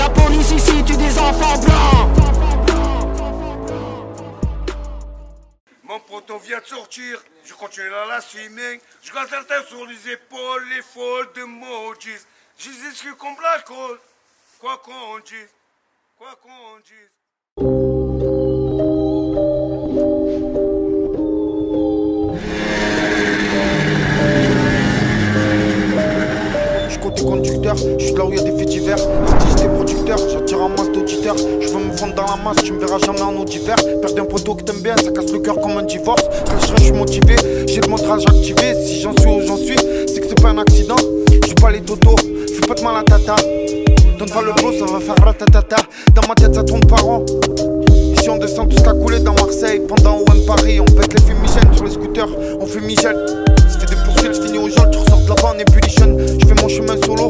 La police ici tue des enfants blancs. Mon poteau vient de sortir, je continue la swimming, je garde la tête sur les épaules, les folles de Mojis. Je dis ce que comme l'alcool, quoi qu'on dise, quoi qu'on dise. Côté conducteur, je suis là où il y a des faits divers. Artiste et producteur, j'attire un masse d'auditeurs. Je veux me fondre dans la masse, tu me verras jamais en eau d'hiver. Perdre un poteau que t'aimes bien, ça casse le cœur comme un divorce. Je je suis motivé, j'ai le montrage activé. Si j'en suis où j'en suis, c'est que c'est pas un accident. Je pas les totos, fais pas de mal à tata. Donne pas le blow, ça va faire ratatata. Dans ma tête, ça tourne par rond. Ici on descend tout ce qu'a coulé dans Marseille. Pendant OM Paris On pète les fumigènes sur les scooters. On fumigène. Ça fait des poursuites, finis au jol Tu ressors de là-bas, on est plus les jeunes. Je fais mon chemin solo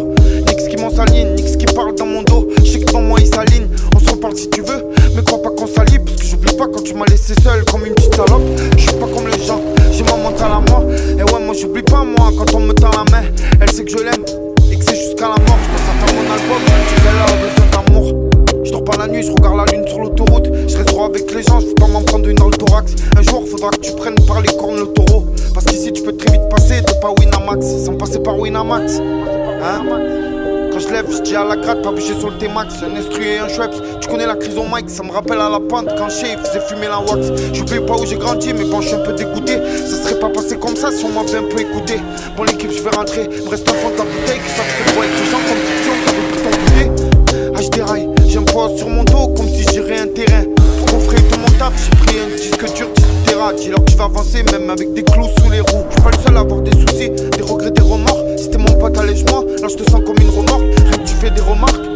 pas T-Max. Un instru et un Schweppes. Tu connais la crise au mic, ça me rappelle à la pente quand chez faisait fumer la wax. J'oublie pas où j'ai grandi, mais bon, je suis un peu dégoûté. Ça serait pas passé comme ça si on m'avait un peu écouté. Bon, l'équipe, je vais rentrer. Me reste un fond de ta bouteille, trop avec les gens comme si on t'avait plus ton goûter. Ah, je déraille, j'ai un poids sur mon dos comme si j'irais un terrain. Pour qu'on ferait de mon taf, j'ai pris un disque dur, 10 terras. Dis-leur tu vas avancer, même avec des clous sous les roues. Je suis pas le seul à avoir des soucis, des regrets, des remords. Si t'es mon pote, allège-moi. Là, je te sens comme une remorque. Rien que tu fais des remarques.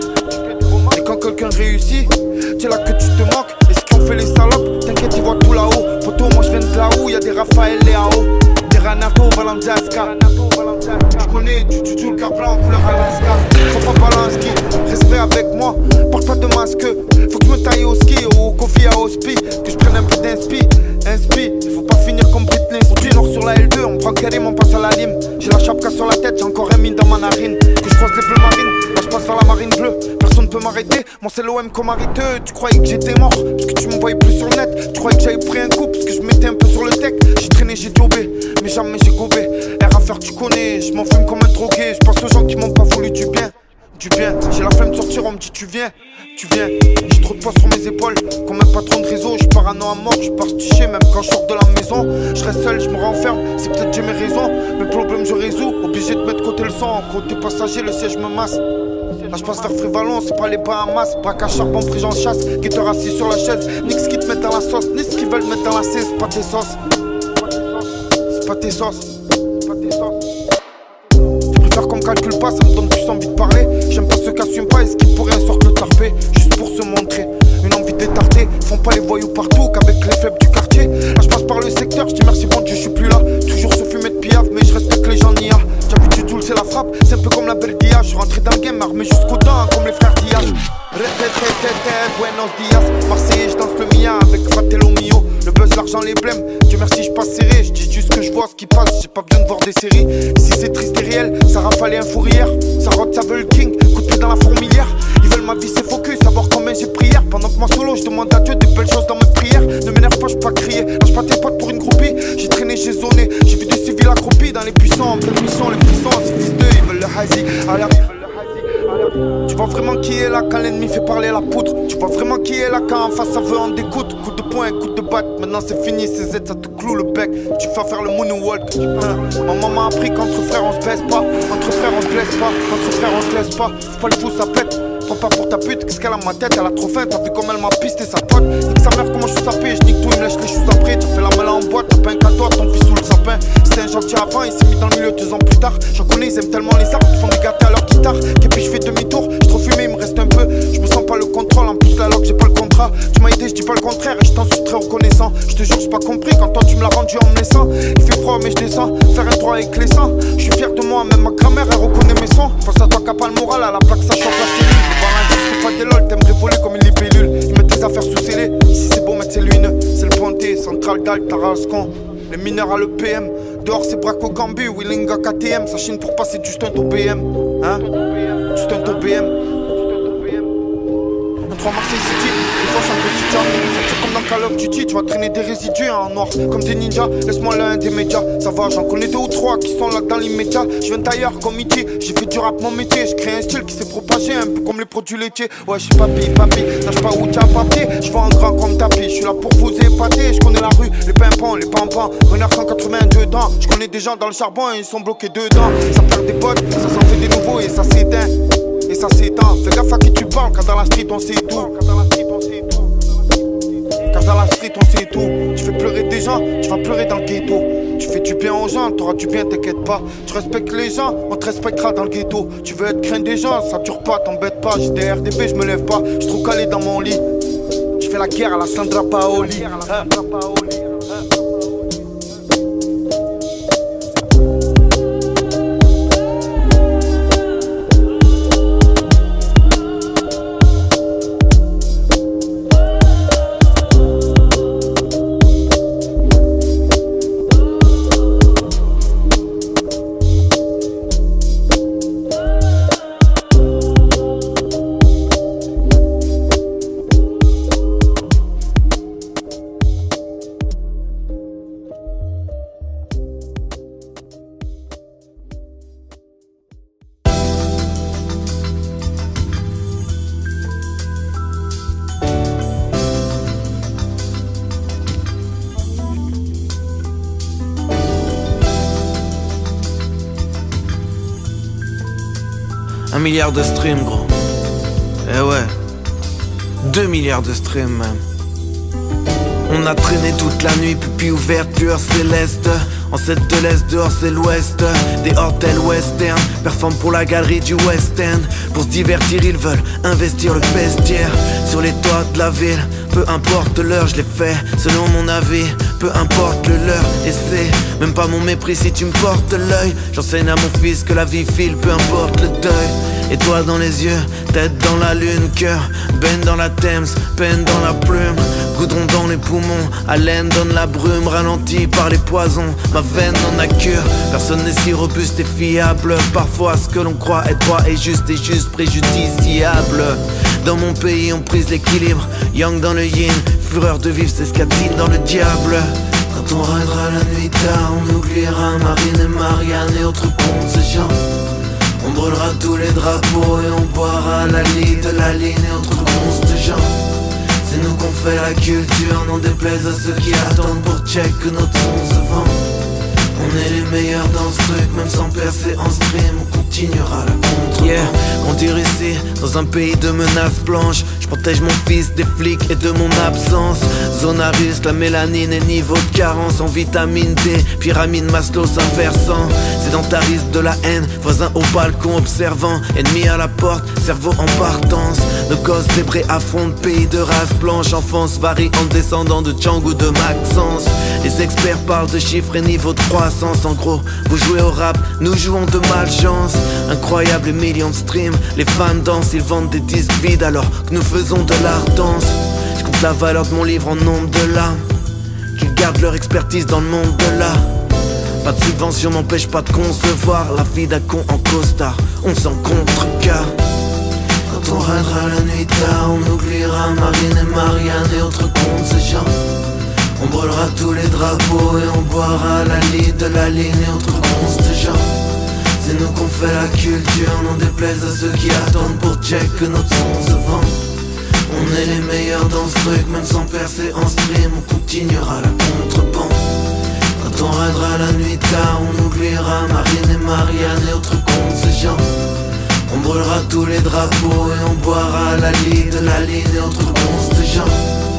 Quelqu'un réussit, c'est là que tu te moques. Et ce qu'on fait les salopes, t'inquiète, ils voient tout là-haut. Poto, moi je viens de là où y a des Raphaël Léao. Des Ranato, Valenziasca. Tu connais, tu tu le car blanc couleur Alaska. Faut pas Balanski, respect avec moi. Porte pas de masque, faut que je me taille au ski ou au coffee à hospi. Que je prenne un peu d'inspi, inspi. Faut pas finir comme Britney. On dit nord sur la L2, on prend Karim, on passe à la lime. J'ai la chapka sur la tête, j'ai encore un mine dans ma narine. Que je croise les bleus marines, là je passe vers la marine bleue. Personne peut m'arrêter, moi c'est l'OM comme arrêteux. Tu croyais que j'étais mort, parce que tu m'envoyais plus sur le net. Tu croyais que j'avais pris un coup, parce que je mettais un peu sur le tech. J'ai traîné, j'ai jobé, mais jamais j'ai gobé. R à faire, tu connais, je m'en fume comme un drogué. Je pense aux gens qui m'ont pas voulu du bien. Du bien, j'ai la flemme de sortir, on me dit tu viens, tu viens. J'ai trop de poids sur mes épaules, comme un patron de réseau. Je parano à mort, je pars sticher, même quand je sors de la maison. Je reste seul, je me renferme, c'est peut-être j'ai mes raisons. Mes problèmes je résous, obligé de mettre côté le sang. Côté passager, le siège me masse. Là je passe vers Frivalon, c'est pas les Bahamas Braque à charbon, pris j'en chasse Guetteur assis sur la chaise Nix qui te met dans la sauce Ni ce qu'ils veulent mettre dans la cesse C'est pas tes sauces C'est pas tes sauces C'est pas tes sauces Calcule pas, ça me donne plus envie de parler. J'aime pas ceux qui assument pas et ce qui pourrait un sort le tarper Juste pour se montrer. Une envie d'étarter Font pas les voyous partout qu'avec les faibles du quartier. Là je passe par le secteur, je dis merci bon Dieu je suis plus là. Toujours se fumer de piave mais je respecte les gens T'as vu du c'est la frappe. C'est un peu comme la berdia Je suis rentré dans le game armé jusqu'aux dents comme les frères Diaz Buenos dias Marseillais je danse le mia avec Fratello Mio. Le buzz, l'argent, les blèmes. Dieu merci je serré Je dis juste que je vois ce qui passe J'ai pas besoin de voir des séries. Si c'est triste et réel Ça rafale un fourrière Ça rote ça veut le king Coup de dans la fourmilière. Ils veulent ma vie c'est focus Savoir combien j'ai prière Pendant que moi solo je demande à Dieu des belles choses dans mes prières Ne m'énerve pas je pas crier. Lâche pas tes potes pour une groupie. J'ai traîné j'ai zoné. J'ai vu des civils accroupis dans les puissants. Pleine mission les puissants Ces fils d'eux ils veulent le hazy. Alors tu vois vraiment qui est là quand l'ennemi fait parler la poudre. Tu vois vraiment qui est là quand en face ça veut en découdre Coup de poing, coup de batte, maintenant c'est fini ces Z ça te cloue le bec. Tu vas faire le moonwalk. Hein. Ma maman m'a appris qu'entre frères on se baisse pas. Entre frères on se blesse pas. Entre frères on se laisse pas. Faut pas le fou ça pète. Prends pas pour ta pute, qu'est-ce qu'elle a ma tête? Elle a trop faim, t'as vu comme elle m'a pisté sa pote. Nique sa mère, comment je suis sapé, je nique tout, il me lèche les choses après. Tu fais la malle en boîte, t'as pas un cadeau ton fils sous le sapin. C'était un gentil avant, il s'est mis dans le milieu deux ans plus tard. J'en connais, ils aiment tellement Dehors c'est Braco Gambu, Willinga KTM. Ça chine pour passer du stunt au BM. Hein? Du stunt au BM. Un 3 Marseille City, des fois suis un peu citron. comme dans Call of Duty, tu vas traîner des résidus en noir. Comme des ninjas, laisse-moi l'un des médias. Ça va, j'en connais deux ou trois qui sont là dans l'immédiat. Je viens d'ailleurs comme E.T. J'ai fait du rap mon métier. Je crée un style qui s'est propagé un peu comme les produits laitiers. Ouais, je suis papi, papi. Lâche pas où t'as papier. Je vois un grand comme tapis. Je suis là pour vous épater. Je connais la rue, les pimpons, les pampans. Renard 182 ans. Je connais des gens dans le charbon et ils sont bloqués dedans. Ça perd des potes, ça s'en fait des nouveaux et ça s'éteint ça s'éteint. Fais gaffe à qui tu parles, car dans la street on sait tout. Car dans la street on sait tout. Tu fais pleurer des gens, tu vas pleurer dans le ghetto. Tu fais du bien aux gens, t'auras du bien, t'inquiète pas. Tu respectes les gens, on te respectera dans le ghetto. Tu veux être craint des gens, ça dure pas, t'embête pas. J'ai des RDP, je me lève pas, je trop calé dans mon lit. Tu fais la guerre à la Sandra Paoli. Un milliard de streams, gros. Eh ouais. Deux milliards de streams. On a traîné toute la nuit, pupille ouverte, lueur céleste. En cette de l'Est, dehors c'est l'Ouest. Des hôtels western, performent pour la galerie du West End. Pour se divertir, ils veulent investir le vestiaire. Sur les toits de la ville, peu importe l'heure, je l'ai fait selon mon avis. Peu importe le leur, et c'est même pas mon mépris si tu me portes l'œil. J'enseigne à mon fils que la vie file, peu importe le deuil. Étoile dans les yeux, tête dans la lune, cœur, baigne dans la Thames, peine dans la plume, goudron dans les poumons, haleine donne la brume, ralenti par les poisons, ma veine en a cure, personne n'est si robuste et fiable, parfois ce que l'on croit être droit est juste et juste préjudiciable. Dans mon pays on prise l'équilibre, yang dans le yin, fureur de vivre c'est ce dans le diable. Quand on raidera la nuit tard, on oubliera Marine et Marianne et autres ponts, ces gens. On brûlera tous les drapeaux et on boira la lit de la ligne et autres monstres de gens. C'est nous qu'on fait la culture, n'en déplaise à ceux qui attendent pour check que notre son se vend. On est les meilleurs dans ce truc, même sans percer en stream, on continuera la contre. Yeah, on tire ici, dans un pays de menaces blanches. Je protège mon fils des flics et de mon absence. Zone la mélanine et niveau de carence en vitamine D. Pyramide Maslow s'inversant. Sédentarisme de la haine, voisin au balcon observant. Ennemi à la porte, cerveau en partance. Nos gosses zébrés affrontent pays de race blanche. Enfance varie en descendant de Django de Maxence. Les experts parlent de chiffres et niveau de En gros, vous jouez au rap, nous jouons de malchance. Incroyable millions de streams, les fans dansent, ils vendent des disques vides alors que nous faisons de l'art danse. Je compte la valeur de mon livre en nombre de larmes. Qu'ils gardent leur expertise dans le monde de l'art. Pas de subvention m'empêche pas de concevoir la vie d'un con en costard. On s'en contrecarre. Quand on raidera la nuit tard, on oubliera Marine et Marianne et autres comptes ces gens. On brûlera tous les drapeaux et on boira la lit de la ligne et monstres de gens. C'est nous qu'on fait la culture, n'en déplaise à ceux qui attendent pour check que notre son se vend. On est les meilleurs dans ce truc, même sans percer en stream, on continuera la contrebande. Quand on raidera la nuit tard, on oubliera Marine et Marianne et autres comptes ces gens. On brûlera tous les drapeaux et on boira la ligne de la ligne et autres monstres de gens.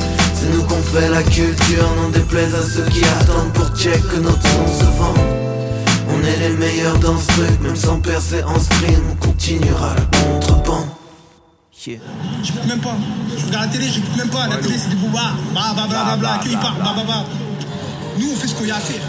C'est nous qu'on fait la culture, n'en déplaise à ceux qui attendent pour check que notre son se vend. On est les meilleurs dans ce truc, même sans percer en stream, on continuera la contrebande. Yeah. J'écoute même pas. Je regarde la télé, j'écoute même pas. La télé, c'est du bouba. Bah, bah, bah, bah, qui parle, bah, bah, bah. Nous, on fait ce qu'il y a à faire.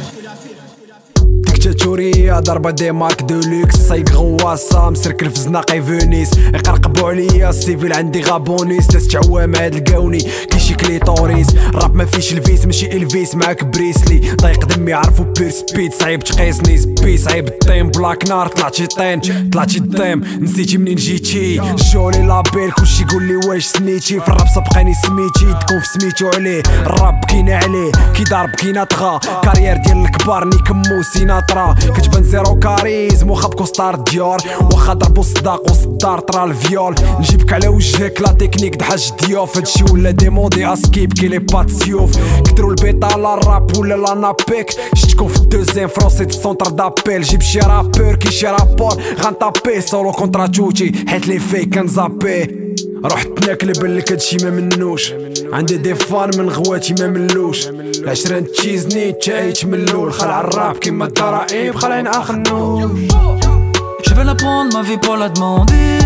ديكتاتورية ضربة ديمارك دولوكس سايق غواصة مسركل في زناقي فونيس يقرقبو عليا السيفيل عندي غابونيس ناس تعوام هاد لقاوني كيشي كليتوريس راب ما فيش الفيس ماشي إلفيس معاك بريسلي. ضايق دمي عرفو بير سبيد. صعيب تقيسني سبي صعيب الطيم بلاك نار طلعتي طين. طلعتي الطيم نسيتي منين جيتي؟ جولي لابيل كلشي يقول لي واش سنيتي. في الراب سبقاني سميتي تكون في سميتو عليه. الراب كينا عليه كي ضارب كينا طغى كارير ديال الكبار نيكمو سيناترا طرا كتبان زيرو كاريزم واخا بكوستار ديور. واخا ضربو صداق وصدار طرا الفيول نجيبك على وجهك لا تكنيك دحاج ديوف هادشي ولا ديموندي أسكيب كي لي بات سيوف. كدرو البيتا لا راب ولا لا نابيك. شتكون في الدوزيام فرونسي دي سونتر دابيل. جيب شي رابور كي شي رابور. غنطابي سولو كونترا توتي. حيت لي فيك كنزابي. رحت ناكل بالك هادشي ما منوش عندي دي فان من غواتي ما ملوش العشرين تشيزني تشايت ملول خلع الراب كيما الضرائب خلعين اخنوش Je vais la prendre, ma vie pour la demander.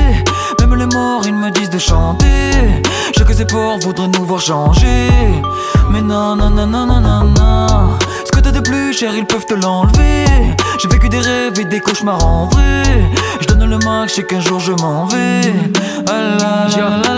Même les morts, ils me disent de chanter. Je que c'est pour voudrait nous voir changer. Mais non, non, non, non, non, non, non. Ce que t'as de plus cher, ils peuvent te l'enlever. J'ai vécu des rêves et des cauchemars en vrai. Je donne le max, je sais qu'un jour je m'en vais. Ah là là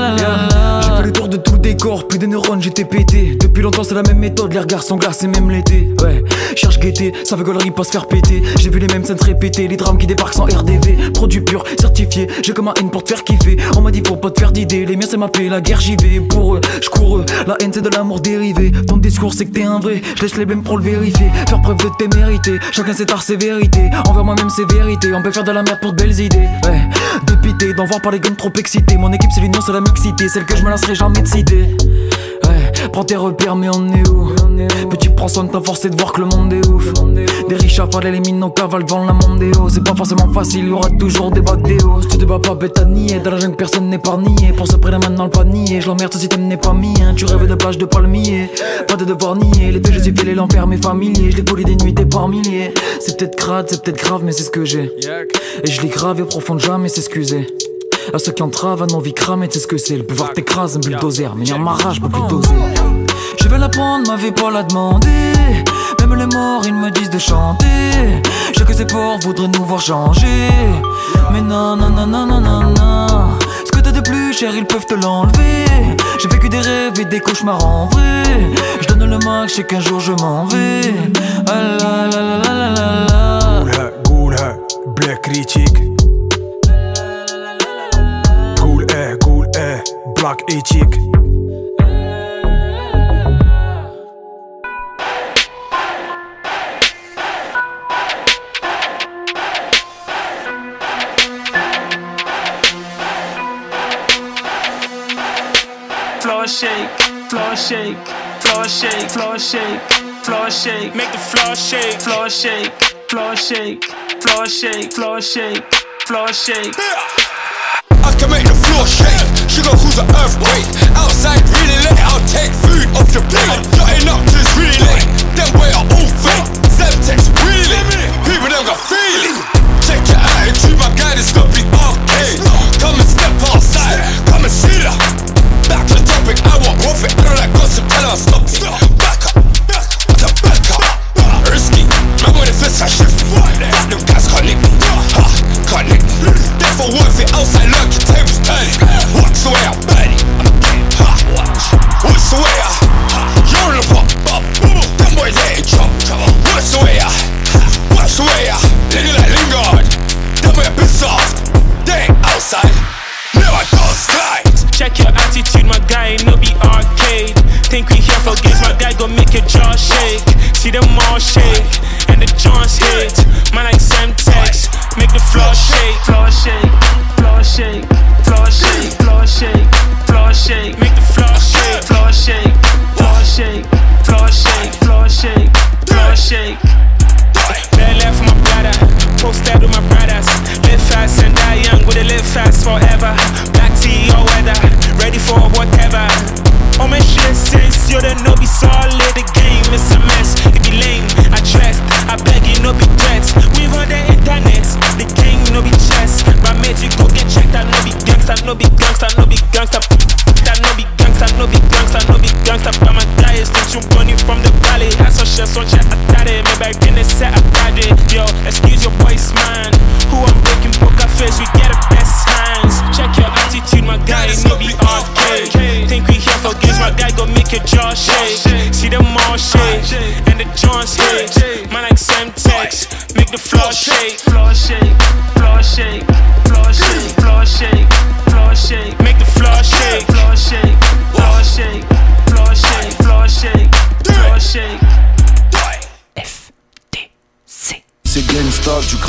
plus de neurones, j'étais pété. Depuis longtemps, c'est la même méthode, les regards sont glacés, même l'été. Ouais, cherche gaieté, ça veut gaulerie pas se faire péter. J'ai vu les mêmes scènes se répéter, les drames qui débarquent sans RDV. Produit pur, certifié, j'ai comme un haine pour te faire kiffer. On m'a dit faut pas te faire d'idées, les miens c'est ma paix, la guerre j'y vais. Pour eux, je cours eux, la haine c'est de l'amour dérivé. Ton discours c'est que t'es un vrai, je laisse les blêmes pour le vérifier. Faire preuve de tes mérités, chacun ses ses vérités. Envers moi-même c'est vérité, on peut faire de la merde pour de belles idées. Ouais, dépité, d'en voir par les trop excités. Mon équipe c'est l'union, c'est la mixité, celle que je me lasserai jamais de. Ouais, prends tes repères, mais on est où Petit prends soin de ta force et de voir que le monde est ouf. Des riches à les mines, nos cavales devant la mondéo. C'est pas forcément facile, y aura toujours des bacs des. Si tu te bats pas, bête à nier. Dans la jungle, personne n'est pas nié. Pour se prendre maintenant le panier. Je l'emmerde, ce système n'est pas mien. Tu rêves de plage de palmier. Pas de devoir nier. Les deux, je suis filé l'enfer, mais familier. Je l'ai des nuits, par milliers. C'est peut-être crade, c'est peut-être grave, mais c'est ce que j'ai. Et je l'ai gravé au profond jamais s'excuser. À ceux qui entravent à nos vies cramées, tu sais ce que c'est. Le pouvoir t'écrase, un bulldozer. Mais ma rage, pour oh. bulldozer. Je vais la prendre, ma vie la demander. Même les morts, ils me disent de chanter. J'ai que ces porcs voudraient nous voir changer. Mais non, non, non, non, non, non, non. Ce que t'as de plus cher, ils peuvent te l'enlever. J'ai vécu des rêves et des cauchemars en vrai. Je donne le max, je sais qu'un jour je m'en vais. Ah la la la la la goula, black critique. Black и Чик Floor shake, floor shake, floor shake, floor shake, floor shake, make the floor shake, floor shake, floor shake, floor shake, floor shake, floor shake. I can make the floor shake. Sugar cause an earthquake. Outside really late, I'll take food off your plate. Shutting up till it's really late. Them way are all fake. Semtex really. People them got feeling. Check your attitude, my guidance got big arcade. Come and step outside. Come and see that. Back to the topic, I want profit. I don't like gossip, tell her stop it.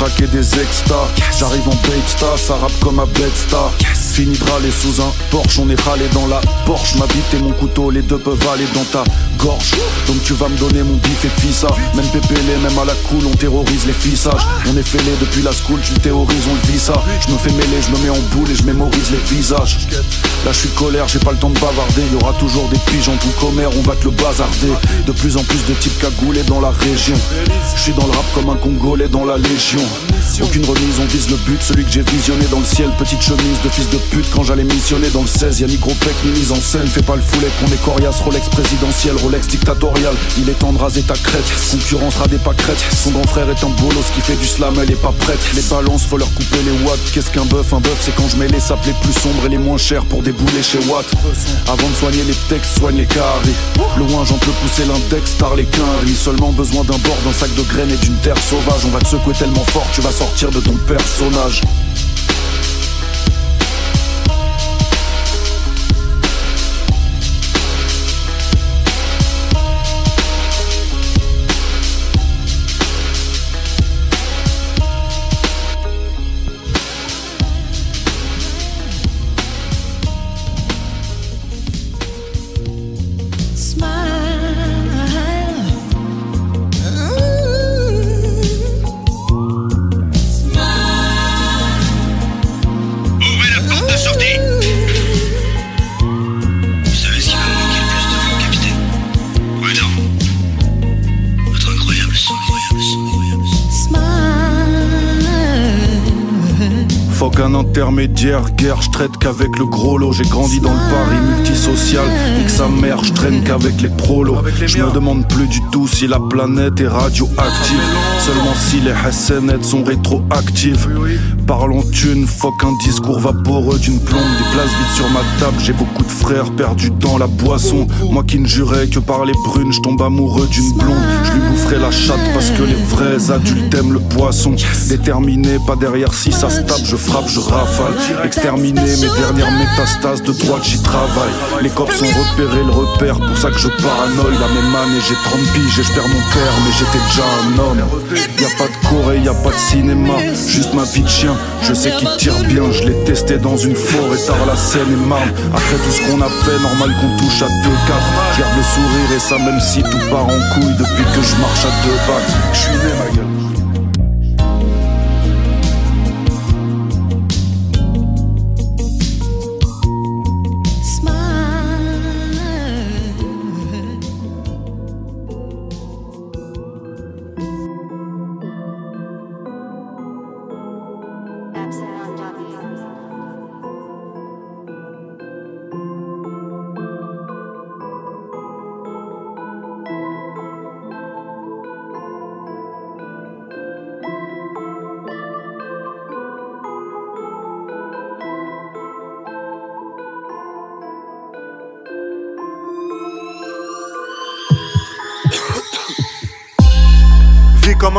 Des J'arrive en bête ça rappe comme à Bedsta Fini râler sous un Porsche, on est râlé dans la Porsche Ma bite et mon couteau, les deux peuvent aller dans ta Donc tu vas me donner mon bif et fissa. Même pépélé, même à la cool, on terrorise les fissages. On est fêlé depuis la school, tu théorises, on le vit ça. Je me fais mêler, je me mets en boule et je mémorise les visages. Là je suis colère, j'ai pas le temps de bavarder. Y aura toujours des pigeons tout commère, on va te le bazarder. De plus en plus de types cagoulés dans la région. Je suis dans le rap comme un Congolais dans la légion. Aucune remise, on vise le but, celui que j'ai visionné dans le ciel. Petite chemise de fils de pute quand j'allais missionner dans le 16 Y'a ni gros pec ni mise en scène, fais pas le foulet qu'on est coriace Rolex présidentiel, Rolex dictatorial Il est temps de raser ta crête, concurrence des pâquerettes Son grand frère est un bolos qui fait du slam, elle est pas prête. Les balances, faut leur couper les watts. Qu'est-ce qu'un bœuf Un bœuf c'est quand je mets les sapes les plus sombres et les moins chers pour débouler chez Watt. Avant de soigner les textes, soigne les carrés Loin j'en peux pousser l'index, tard les quinries. Seulement besoin d'un bord, d'un sac de graines et d'une terre sauvage. On va te secouer tellement fort, tu vas sortir de ton personnage intermédiaire, guerre, je traite qu'avec le gros lot. J'ai grandi dans le Paris multisocial, nique sa mère, je traîne qu'avec les prolos. Je me demande plus du tout si la planète est radioactive. Seulement si les SNET sont rétroactives Parlons thune, fuck un discours vaporeux d'une plombe Des places vides sur ma table, j'ai beaucoup de frères perdus dans la boisson. Moi qui ne jurais que par les brunes, je tombe amoureux d'une blonde. Je lui boufferai la chatte parce que les vrais adultes aiment le poisson. Déterminé, pas derrière si ça se tape, je frappe, je rafale. Exterminer mes dernières métastases de droite, j'y travaille. Les cops ont repéré le repère, pour ça que je paranoïe. La même année, j'ai 30 piges et mon père Mais j'étais déjà un homme. Y a pas de Corée, y a pas de cinéma. Juste ma vie de chien, je sais qu'il tire bien. Je l'ai testé dans une forêt, tard la scène et marne. Après tout ce qu'on a fait, normal qu'on touche à 2-4 Je garde le sourire et ça même si tout part en couille Depuis que je marche à deux pattes. Je suis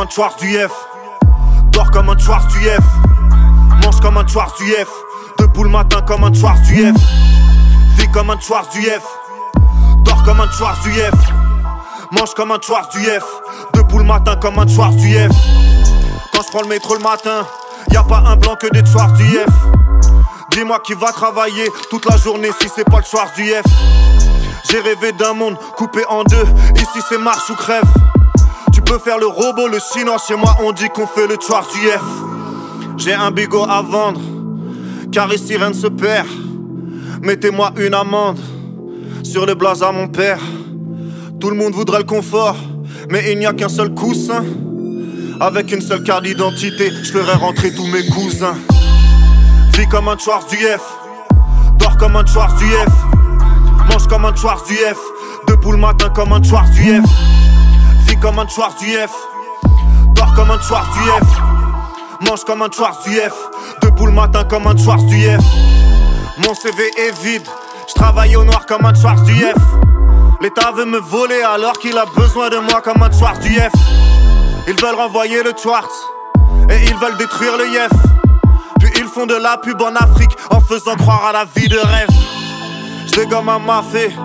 un du F Dors comme un Schwarz du F Mange comme un Schwarz du F Debout le matin comme un Schwarz du F Vis comme un Schwarz du F Dors comme un Schwarz du F Mange comme un Schwarz du F Debout le matin comme un Schwarz du F Quand je prends le métro le matin Y a pas un blanc que des Schwarz du F Dis-moi qui va travailler toute la journée si c'est pas le Schwarz du F J'ai rêvé d'un monde coupé en deux Ici c'est marche ou crève tu peux faire le robot, le chinois, chez moi on dit qu'on fait le Schwarz du F. J'ai un bigot à vendre, car ici rien ne se perd. Mettez-moi une amende sur le blaze à mon père. Tout le monde voudrait le confort, mais il n'y a qu'un seul coussin. Avec une seule carte d'identité, je ferai rentrer tous mes cousins. Vis comme un Schwarz du F, dors comme un Schwarz du F, mange comme un Schwarz du F, debout le matin comme un Schwarz du F. Comme un Schwarz du F, dors comme un Schwarz du F, mange comme un Schwarz du F, debout le matin comme un Schwarz du F. Mon CV est vide, je travaille au noir comme un Schwarz du F. L'État veut me voler alors qu'il a besoin de moi comme un Schwarz du F. Ils veulent renvoyer le Schwarz et ils veulent détruire le Yef. Puis ils font de la pub en Afrique en faisant croire à la vie de rêve. Je dégomme un mafé,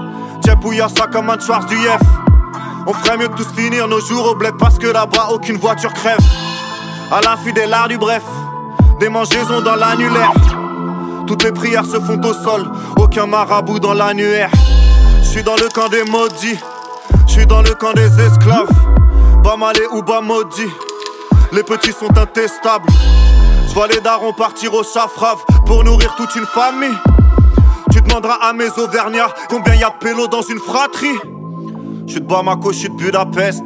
tiens ça comme un Schwarz du Yef. On ferait mieux de tous finir nos jours au bled parce que là-bas aucune voiture crève. À l'infi des du bref, des mangeaisons dans l'annulaire. Toutes les prières se font au sol, aucun marabout dans l'annuaire. Je suis dans le camp des maudits, je suis dans le camp des esclaves. Bas malé ou bas maudit, les petits sont intestables. Je vois les darons partir au safrave pour nourrir toute une famille. Tu demanderas à mes auvergnats combien y a pélo dans une fratrie. Je suis de Bamako, je suis de Budapest.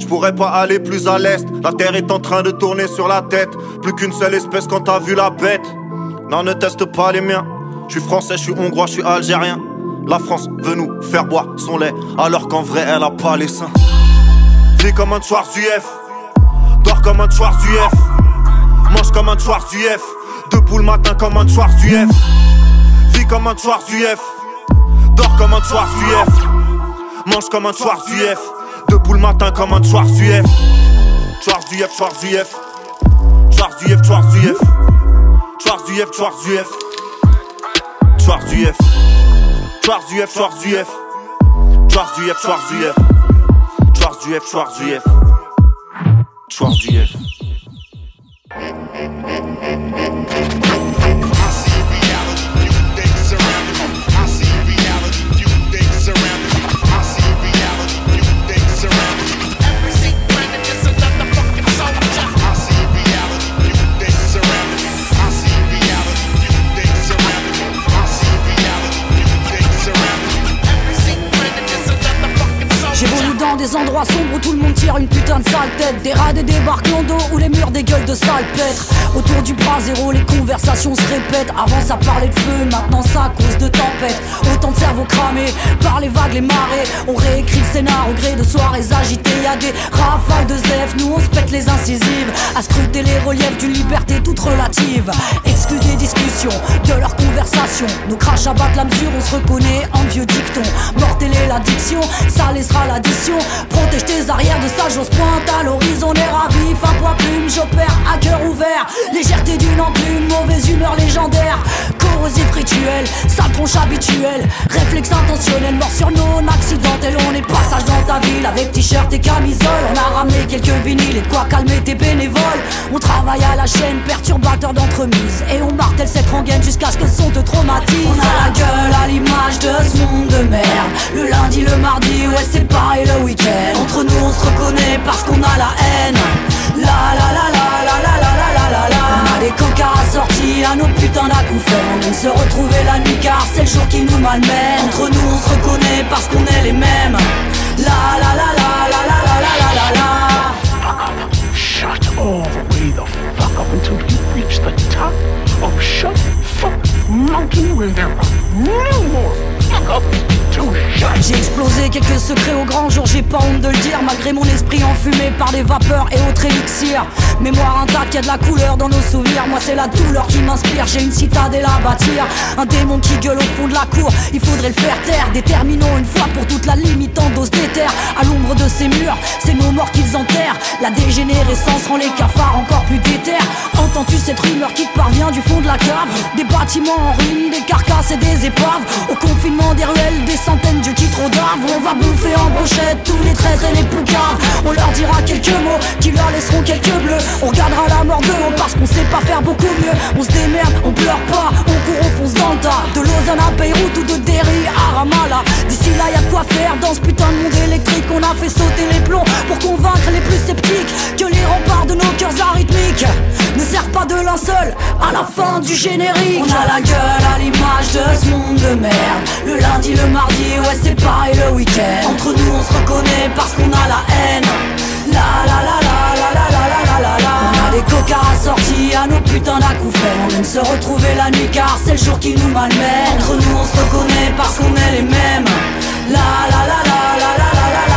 Je pourrais pas aller plus à l'est. La terre est en train de tourner sur la tête. Plus qu'une seule espèce quand t'as vu la bête. Non, ne teste pas les miens. Je suis français, je suis hongrois, je suis algérien. La France veut nous faire boire son lait, alors qu'en vrai elle a pas les seins. Vis comme un du F, dors comme un du F, mange comme un du F, debout le matin comme un du F. Vis comme un du F, dors comme un du F, Mange comme un soir UF. Debout le matin comme un soir UF. Soir UF, soir UF. Soir UF, soir UF. Soir UF, soir UF. Soir UF. Soir UF, soir UF. Soir UF, soir UF. Soir UF, soir UF. Soir UF. Endroits sombres où tout le monde tire une putain de sale tête. Des rats, des débarques d'eau où les murs des gueules de salpêtre. Autour du bras zéro, les conversations se répètent. Avant ça parlait de feu, maintenant ça cause de tempête. Autant de cerveaux cramés par les vagues, les marées. On réécrit le scénar au gré de soirées agitées. Y'a des rafales de zef, nous on se pète les incisives. À scruter les reliefs d'une liberté toute relative. Exclus des discussions, de leurs conversations. Nos crachs abattent la mesure, on se reconnaît en vieux dicton. Mortelle l'addiction, ça laissera l'addition. Protège tes arrières de ça, j'ose pointe à l'horizon, on est ravis. Fin poids plume, j'opère à cœur ouvert. Légèreté d'une enclume, mauvaise humeur légendaire. Corrosif rituel, sa tronche habituelle. Réflexe intentionnel, mort sur non accidentel. On est passage dans ta ville avec t-shirt et camisole. On a ramené quelques vinyles et de quoi calmer tes bénévoles. On travaille à la chaîne, perturbateur d'entremise. Et on martèle cette rengaine jusqu'à ce que son te traumatise. On a la gueule à l'image de ce monde de merde. Le lundi, le mardi, ouais, c'est pareil le week-end. Entre nous on se reconnaît parce qu'on a la haine La la la la la la la la la la On a des cocards assortis à nos putains d'acouphènes On se retrouver la nuit car c'est le jour qui nous malmène Entre nous on se reconnaît parce qu'on est les mêmes La la la la la la la la la la la the fuck up until you reach the top of Shut Fuck there are no more fuck J'ai explosé quelques secrets au grand jour, j'ai pas honte de le dire, malgré mon esprit enfumé par des vapeurs et autres élixirs. Mémoire intacte, y a de la couleur dans nos souvenirs. Moi, c'est la douleur qui m'inspire, j'ai une citadelle à bâtir. Un démon qui gueule au fond de la cour, il faudrait le faire taire. Déterminons une fois pour toute la limitant dose d'éther. À l'ombre de ces murs, c'est nos morts qu'ils enterrent. La dégénérescence rend les cafards encore plus déter. Entends-tu cette rumeur qui te parvient du fond de la cave? Des bâtiments en ruine, des carcasses et des épaves. Au confinement des ruelles, des centaines de trop d'arbres On va bouffer en brochette tous les traîtres et les poucaves. On leur dira quelques mots qui leur laisseront quelques bleus. On regardera la mort de haut parce qu'on sait pas faire beaucoup mieux. On se démerde, on pleure pas, on court, on fonce dans le tas. De Lausanne à Beyrouth ou de Derry à Ramallah. D'ici là y a quoi faire dans ce putain de monde électrique. On a fait sauter les plombs pour convaincre les plus sceptiques Que les remparts de nos cœurs arythmiques ne servent pas de linceul à la fin du générique On a la gueule à l'image de ce monde de merde Le lundi, le mardi, ouais c'est pareil le week-end Entre nous on se reconnaît parce qu'on a la haine La la la la la la la la la la On a des cocards assortis à nos putains d'acouphènes On aime se retrouver la nuit car c'est le jour qui nous malmène Entre nous on se reconnaît parce qu'on est les mêmes la la la la la la la la la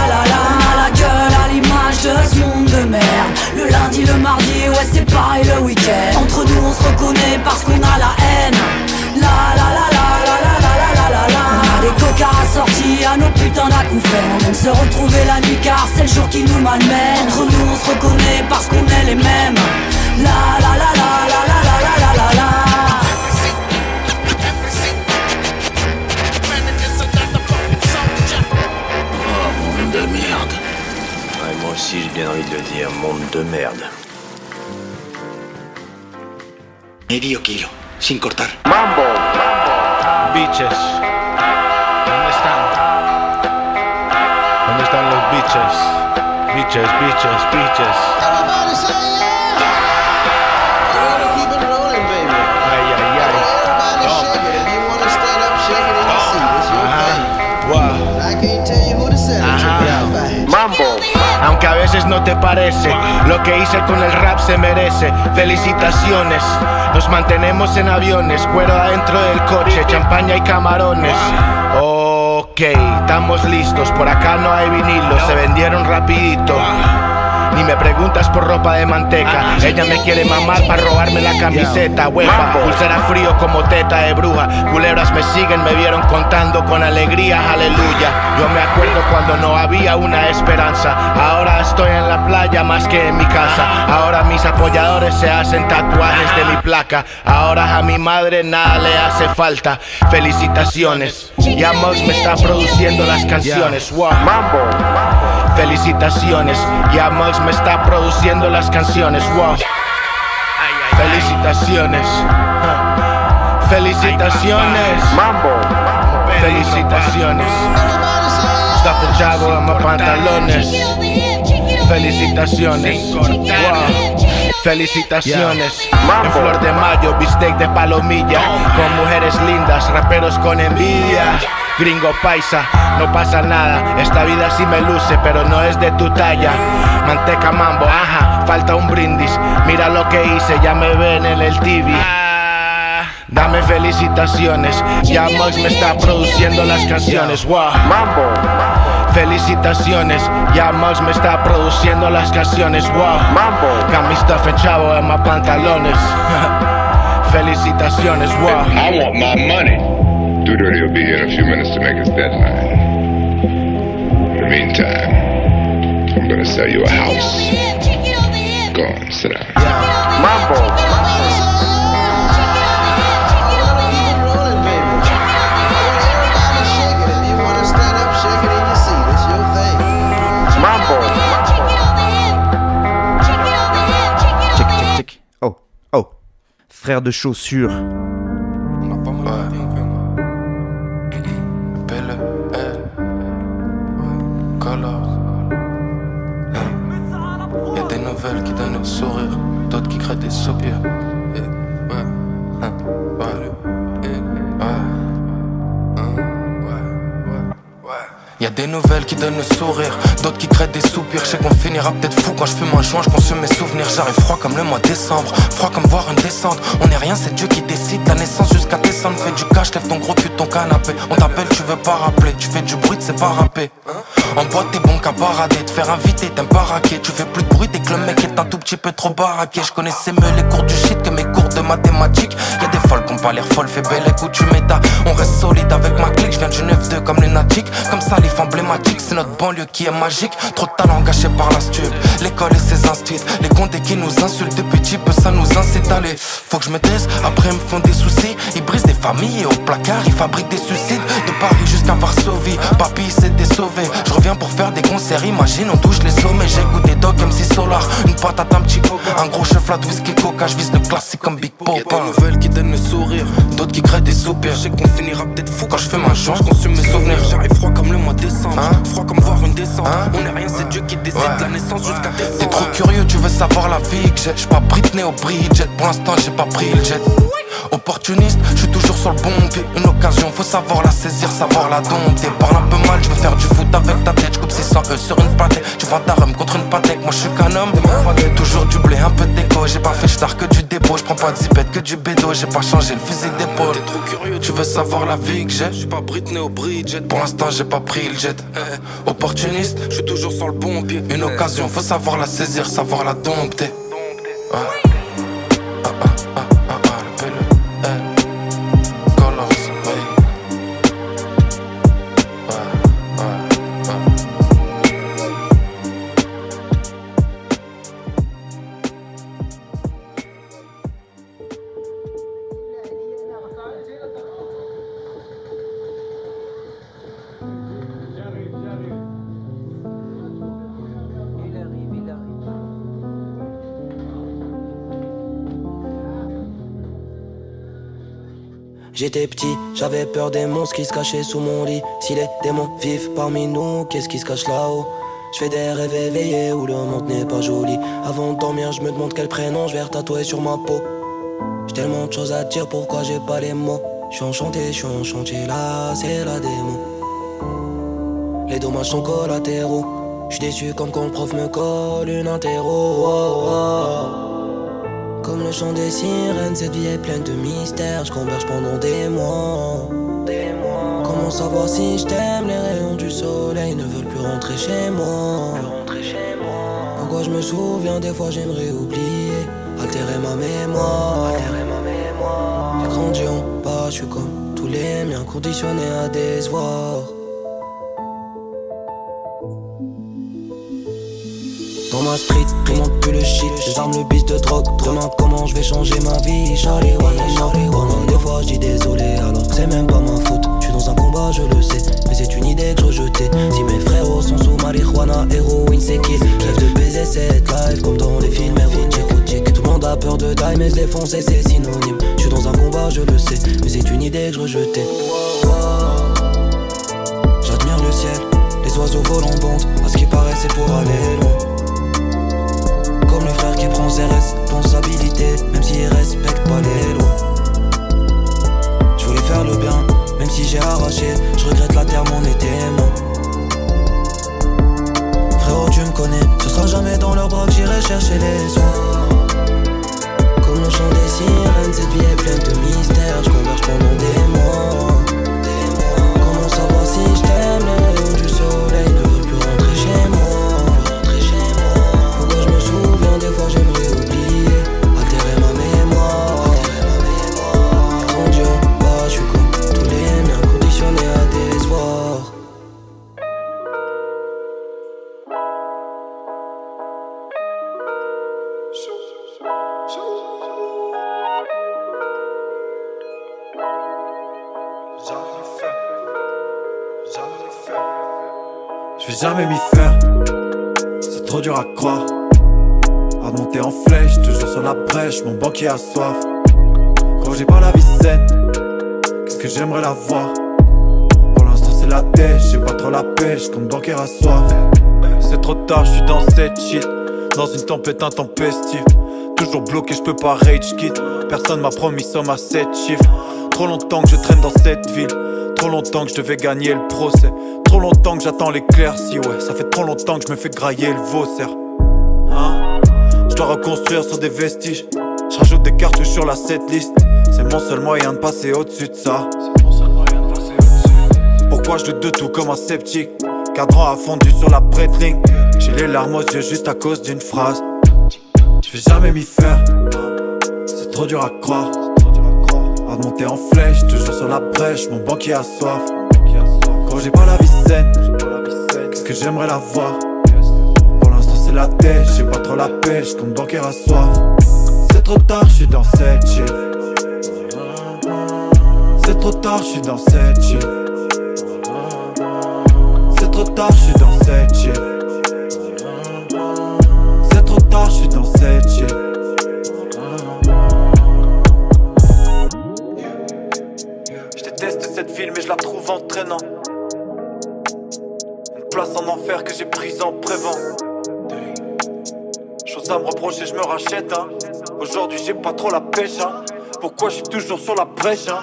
de ce monde de merde Le lundi, le mardi, ouais c'est pareil le week-end Entre nous on se reconnaît parce qu'on a la haine La la la la la la la la la la la On a des cocards assortis à nos putains d'acouphènes On aime se retrouver la nuit car c'est le jour qui nous malmène Entre nous on se reconnaît parce qu'on est les mêmes La la la la la la la la la la la Oh, monde de merde. Ouais, moi aussi j'ai bien envie de le dire, monde de merde. Medio kilo, sin cortar. Mambo. Bitches. ¿Dónde están? ¿Dónde están los bitches? Bitches, bitches, bitches. No te parece, lo que hice con el rap se merece. Felicitaciones. Nos mantenemos en aviones, cuero adentro del coche, champaña y camarones. Ok, estamos listos. Por acá no hay vinilos, se vendieron rapidito. Ni me preguntas por ropa de manteca. Ella me quiere mamar para robarme la camiseta. Huepa, pulsera frío como teta de bruja. Culebras me siguen, me vieron contando con alegría. Aleluya. Yo me acuerdo cuando no había una esperanza. Ahora estoy en la playa más que en mi casa. Ahora mis apoyadores se hacen tatuajes de mi placa. Ahora a mi madre nada le hace falta. Felicitaciones. Ya Mox me está produciendo las canciones. Wow. Felicitaciones. Ya Mox me está produciendo las canciones. Wow. Felicitaciones. Felicitaciones. Felicitaciones. Está fechado en mis pantalones. Felicitaciones. Wow. Felicitaciones. En flor de mayo, bistec de palomilla. Con mujeres lindas, raperos con envidia. Gringo paisa, no pasa nada. Esta vida sí me luce, pero no es de tu talla. Manteca mambo, ajá, falta un brindis. Mira lo que hice, ya me ven en el TV. Dame felicitaciones, ya Max me está produciendo las canciones. Wow. Mambo. Felicitaciones, ya Max me está produciendo las canciones. Wow. Mambo. Got me stuff en mis pantalones. Felicitaciones, wow. I want my money. Doodoo will be here in a few minutes to make his deadline. In the meantime, I'm gonna sell you a house. Go on, sit down. Mambo. Check, check, check. Oh, oh. Frère de chaussures. Elle, color. Y'a des nouvelles qui donnent le sourire, d'autres qui créent des soupirs. Nouvelles qui donnent le sourire, d'autres qui créent des soupirs. Je sais qu'on finira peut-être fou quand je fume un joint, je consomme mes souvenirs. J'arrive froid comme le mois de décembre, froid comme voir une descente. On est rien, c'est Dieu qui décide. La naissance jusqu'à descendre, fais du cash, lève ton gros cul ton canapé. On t'appelle, tu veux pas rappeler, tu fais du bruit, c'est pas rapper. En boîte, t'es bon qu'à parader, te faire inviter, t'aimes pas raquer. Tu fais plus de bruit dès que le mec est un tout petit peu trop baraqué. Je connaissais mieux les cours du shit que mes cours de mathématiques. Qui ont pas l'air folles, fais belle écoute, tu m'étas. On reste solide avec ma clique, je viens du 9-2 comme lunatique. Comme salif emblématique, c'est notre banlieue qui est magique. Trop de talent gâché par la stup. L'école et ses instituts, les condés qui nous insultent de petits peu, ça nous incite à aller. Faut que je me taise, après ils me font des soucis. Ils brisent des familles et au placard, ils fabriquent des suicides. De Paris jusqu'à Varsovie, papy s'était sauvé. Je reviens pour faire des concerts, imagine, on touche les sommets. J'ai goûté Dog MC Solar, une patate, un petit coca. Un gros chef flat, whisky coca, je vise le classique comme Big Pop. Des le sourire, d'autres qui créent des soupirs. Je sais qu'on finira peut-être fou quand je fais ma joint, je consume mes souvenirs. J'arrive froid comme le mois de décembre, froid comme voir une descente. On est rien, c'est Dieu qui décide de la naissance jusqu'à décembre. T'es trop curieux, tu veux savoir la vie que j'ai. J'suis pas Britney au Bridget, pour l'instant j'ai pas pris le jet. Opportuniste, je suis toujours sur le bon pied. Une occasion, faut savoir la saisir, savoir la dompter. Parle un peu mal, je veux faire du foot avec ta tête. Je coupe 600 E sur une pâtée. Tu vends ta rhum contre une pâtée. Moi je suis qu'un homme. Toujours du blé, un peu de déco. J'ai pas fait star que du Je prends pas de que du bédo. J'ai pas changé le physique d'épaule. T'es trop curieux, tu veux savoir la vie que j'ai? Je suis pas Britney au Bridget. Pour l'instant, j'ai pas pris le jet. Opportuniste, je suis toujours sur le bon pied. Une occasion, faut savoir la saisir, savoir la dompter. Ouais. J'étais petit, j'avais peur des monstres qui se cachaient sous mon lit. Si les démons vivent parmi nous, qu'est-ce qui se cache là-haut? Je fais des rêves éveillés où le monde n'est pas joli. Avant de dormir, je me demande quel prénom je vais tatouer sur ma peau. J'ai tellement de choses à dire, pourquoi j'ai pas les mots? Je suis enchanté, je suis enchanté, là c'est la démo. Les dommages sont collatéraux. Je déçu comme quand le prof me colle une interro. Oh, oh. Comme le chant des sirènes, cette vie est pleine de mystères. Je converge pendant des mois. Comment savoir si je t'aime? Les rayons du soleil ne veulent plus rentrer chez moi. Pourquoi je me souviens? Des fois j'aimerais oublier, altérer ma mémoire. J'ai grandi en bas, je suis comme tous les miens, conditionné à décevoir. Dans ma street, tout le monde pue le shit. Les armes, le bis de drogue. Demain comment je vais changer ma vie? Charlie Charlie Des fois je dis désolé alors c'est même pas ma faute. Je suis dans un combat je le sais. Mais c'est une idée que je rejetais Si mes frérots sont sous marijuana Héroïne c'est qui? Rêve de baiser cette life Comme dans les films érotiques Tout le monde a peur de die mais se défoncer c'est synonyme. Je suis dans un combat je le sais. Mais c'est une idée que je rejetais J'admire le ciel Les oiseaux volent en bande À ce qui paraît c'est pour aller loin comme le frère qui prend ses responsabilités, même s'il respecte pas les lois. Je voulais faire le bien, même si j'ai arraché, je regrette la terre, mon été. Frérot, tu me connais, ce sera jamais dans leurs bras que j'irai chercher les soins. Comme le chant des sirènes, cette vie est pleine de mystères, je converge pendant des mois. Jamais m'y faire, c'est trop dur à croire. À monter en flèche, toujours sur la brèche, mon banquier a soif. Quand j'ai pas la vie saine, qu'est-ce que j'aimerais la voir? Pour l'instant c'est la tête, j'ai pas trop la pêche, comme banquier a soif. C'est trop tard, je suis dans cette shit, dans une tempête intempestive. Toujours bloqué, je peux pas rage quit. Personne m'a promis somme à 7 chiffres. Trop longtemps que je traîne dans cette ville. Trop longtemps que je devais gagner le procès. Trop longtemps que j'attends l'éclaircie, ouais. Ça fait trop longtemps que je me fais grailler le vaussaire. Hein? Je dois reconstruire sur des vestiges. Je des cartouches sur la setlist. C'est mon seul moyen de passer au-dessus de ça. Pourquoi je de tout comme un sceptique? Cadran a fondu sur la prête-ligne. J'ai les larmes aux yeux juste à cause d'une phrase. Je vais jamais m'y faire. C'est trop dur à croire. À monter en flèche, toujours sur la brèche, mon banquier a soif. J'ai pas la vie saine, qu'est-ce que j'aimerais la voir Pour l'instant c'est la tête, j'ai pas trop la pêche, comme banquier a soif. C'est trop tard, je suis dans cette shit. C'est trop tard, je suis dans cette shit. C'est trop tard, je suis dans cette shit. C'est trop tard, je suis dans cette déteste cette ville, mais je la trouve entraînant. Place en enfer que j'ai prise en prévent. Chose à me reprocher, je me rachète. Hein. Aujourd'hui, j'ai pas trop la pêche. Hein. Pourquoi je suis toujours sur la brèche hein?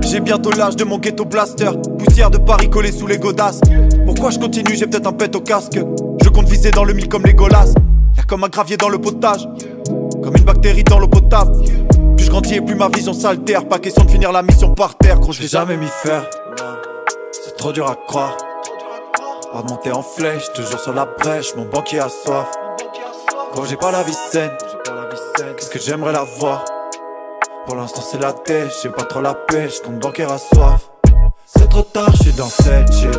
J'ai bientôt l'âge de mon ghetto blaster. Poussière de Paris collée sous les godasses. Pourquoi je continue, j'ai peut-être un pet au casque. Je compte viser dans le mille comme les golas. Y'a comme un gravier dans le potage. Comme une bactérie dans l'eau potable. Plus je grandis et plus ma vision s'altère. Pas question de finir la mission par terre, gros, je vais jamais m'y faire. C'est trop dur à croire. À monter en flèche, toujours sur la brèche, mon banquier a soif. Quand j'ai pas la vie saine, qu'est-ce que j'aimerais la voir Pour l'instant c'est la tête, j'ai pas trop la pêche, comme banquier a soif. C'est trop tard, je suis dans cette shit.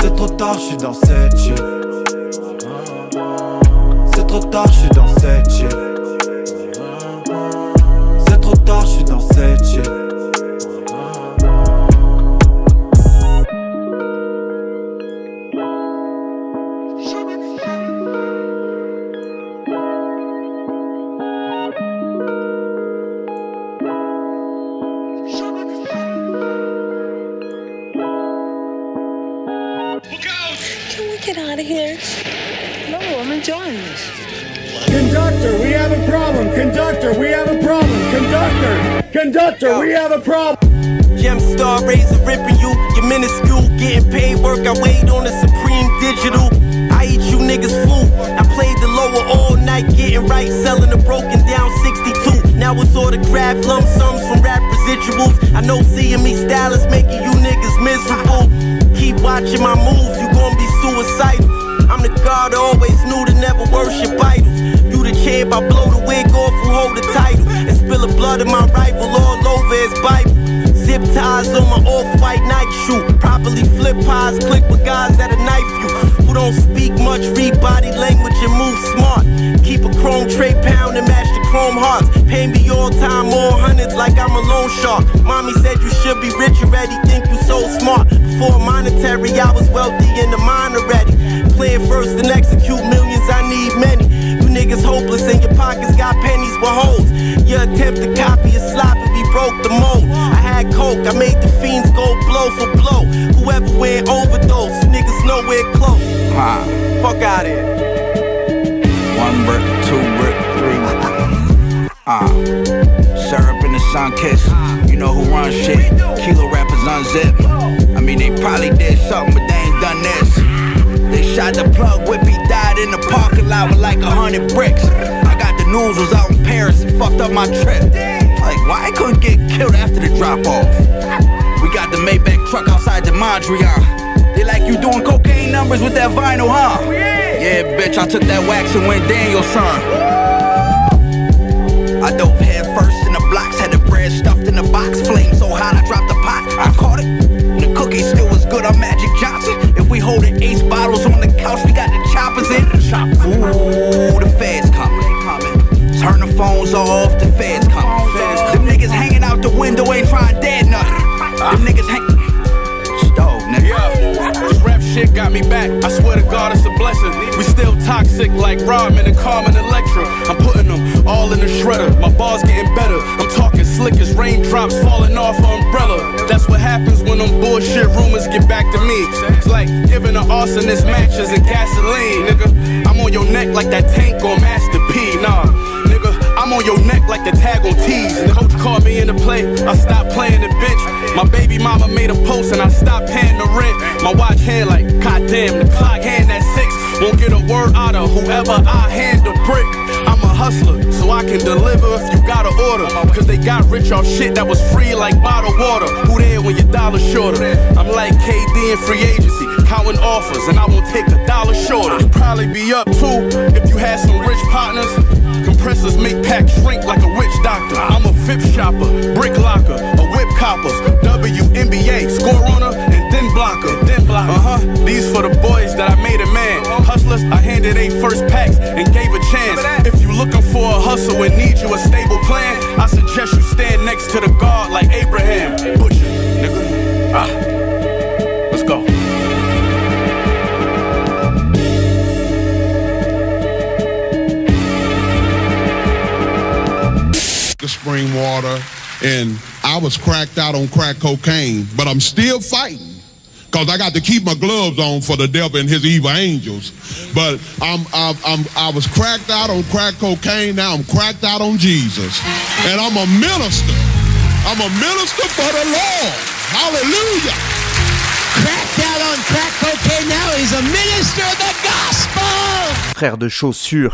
C'est trop tard, je suis dans cette shit. C'est trop tard, je suis dans cette shit. C'est trop tard, je suis dans cette shit. Have a problem. Gemstar razor ripping you, you're minuscule. Getting paid work, I wait pies, click with guys that'll knife you. Who don't speak much, read body language and move smart. Keep a chrome tray pound and match the chrome hearts. Pay me all time, more hundreds like I'm a loan shark. Mommy said you should be rich already, think you so smart. Before monetary, I was wealthy in the mind already. Plan first and execute millions, I need many. You niggas hopeless and your pockets got pennies with holes. Your attempt to copy is sloppy, we broke the mold. I had coke, I made the fiends go blow for blow. Whoever went overdose, niggas nowhere close. Huh. Fuck out here. One brick, two brick, three. Ah. Syrup in the sun kiss. You know who runs shit. Kilo rappers unzip. I mean, they probably did something, but they ain't done this. They shot the plug, Whippy died in the parking lot with like a hundred bricks. News, was out in Paris and fucked up my trip. Like, why I couldn't get killed after the drop off? We got the Maybach truck outside the Mondrian. They like you doing cocaine numbers with that vinyl, huh? Yeah, bitch, I took that wax and went Daniel, son. I dove head first in the blocks, had the bread stuffed in the box. Flame so hot, I dropped the pot. I caught it. The cookie still was good. I'm Magic Johnson. If we holding ace bottles on the couch, we got the choppers in. Ooh, the feds. Turn the phones off, the feds coming. Them niggas hanging out the window ain't trying dead nothing. Them niggas hang. Stove, nigga. Yeah, rap shit got me back. I swear to God, it's a blessing. We still toxic like Rodman and Carmen Electra. I'm putting them all in the shredder. My bars getting better. I'm talking slick as raindrops falling off an umbrella. That's what happens when them bullshit rumors get back to me. It's like giving an arsonist matches and gasoline, nigga. I'm on your neck like that tank on Master P. Nah. On your neck like the tag on. And coach called me in the play. I stopped playing the bitch. My baby mama made a post and I stopped paying the rent. My watch hand like, goddamn, the clock hand at six. Won't get a word out of whoever I hand the brick. Hustler, so I can deliver if you got an order. Cause they got rich off shit that was free like bottled water. Who there when your dollar shorter? I'm like KD in free agency, counting offers, and I won't take a dollar shorter. You'd probably be up too if you had some rich partners. Compressors make packs shrink like a witch doctor. I'm a fip shopper, brick locker, a whip coppers, WNBA, score on her, and then blocker. Then blocker. Uh huh. These for the boys that I made a man. Hustlers, I handed a first packs and gave a chance. If you looking for a hustle and need you a stable plan, I suggest you stand next to the guard like Abraham. Butcher, nigga. Ah. Let's go. the spring water, and I was cracked out on crack cocaine, but I'm still fighting. Cause I got to keep my gloves on for the devil and his evil angels. But I'm, I'm, I'm I was cracked out on crack cocaine. Now I'm cracked out on Jesus, and I'm a minister. I'm a minister for the Lord. Hallelujah. Cracked out on crack cocaine now. He's a minister of the gospel. Frère de chaussures.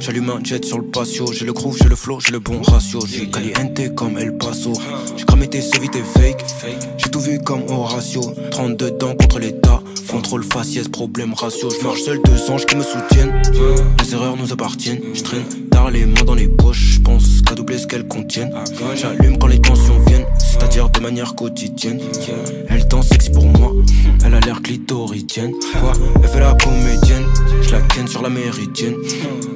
J'allume un jet sur le patio. J'ai le groove, j'ai le flow, j'ai le bon ratio. J'ai caliente comme El Paso. J'ai cramé tes CV, tes fake. J'ai tout vu comme Horatio. 32 dents contre l'état. Contrôle faciès, problème ratio. Je seul, deux anges qui me soutiennent. Les erreurs nous appartiennent. Je traîne tard les mains dans les poches. Je pense qu'à doubler ce qu'elles contiennent. J'allume quand les tensions de manière quotidienne. Elle danse sexy pour moi. Elle a l'air clitoridienne. Quoi? Elle fait la comédienne. Je la ken sur la méridienne.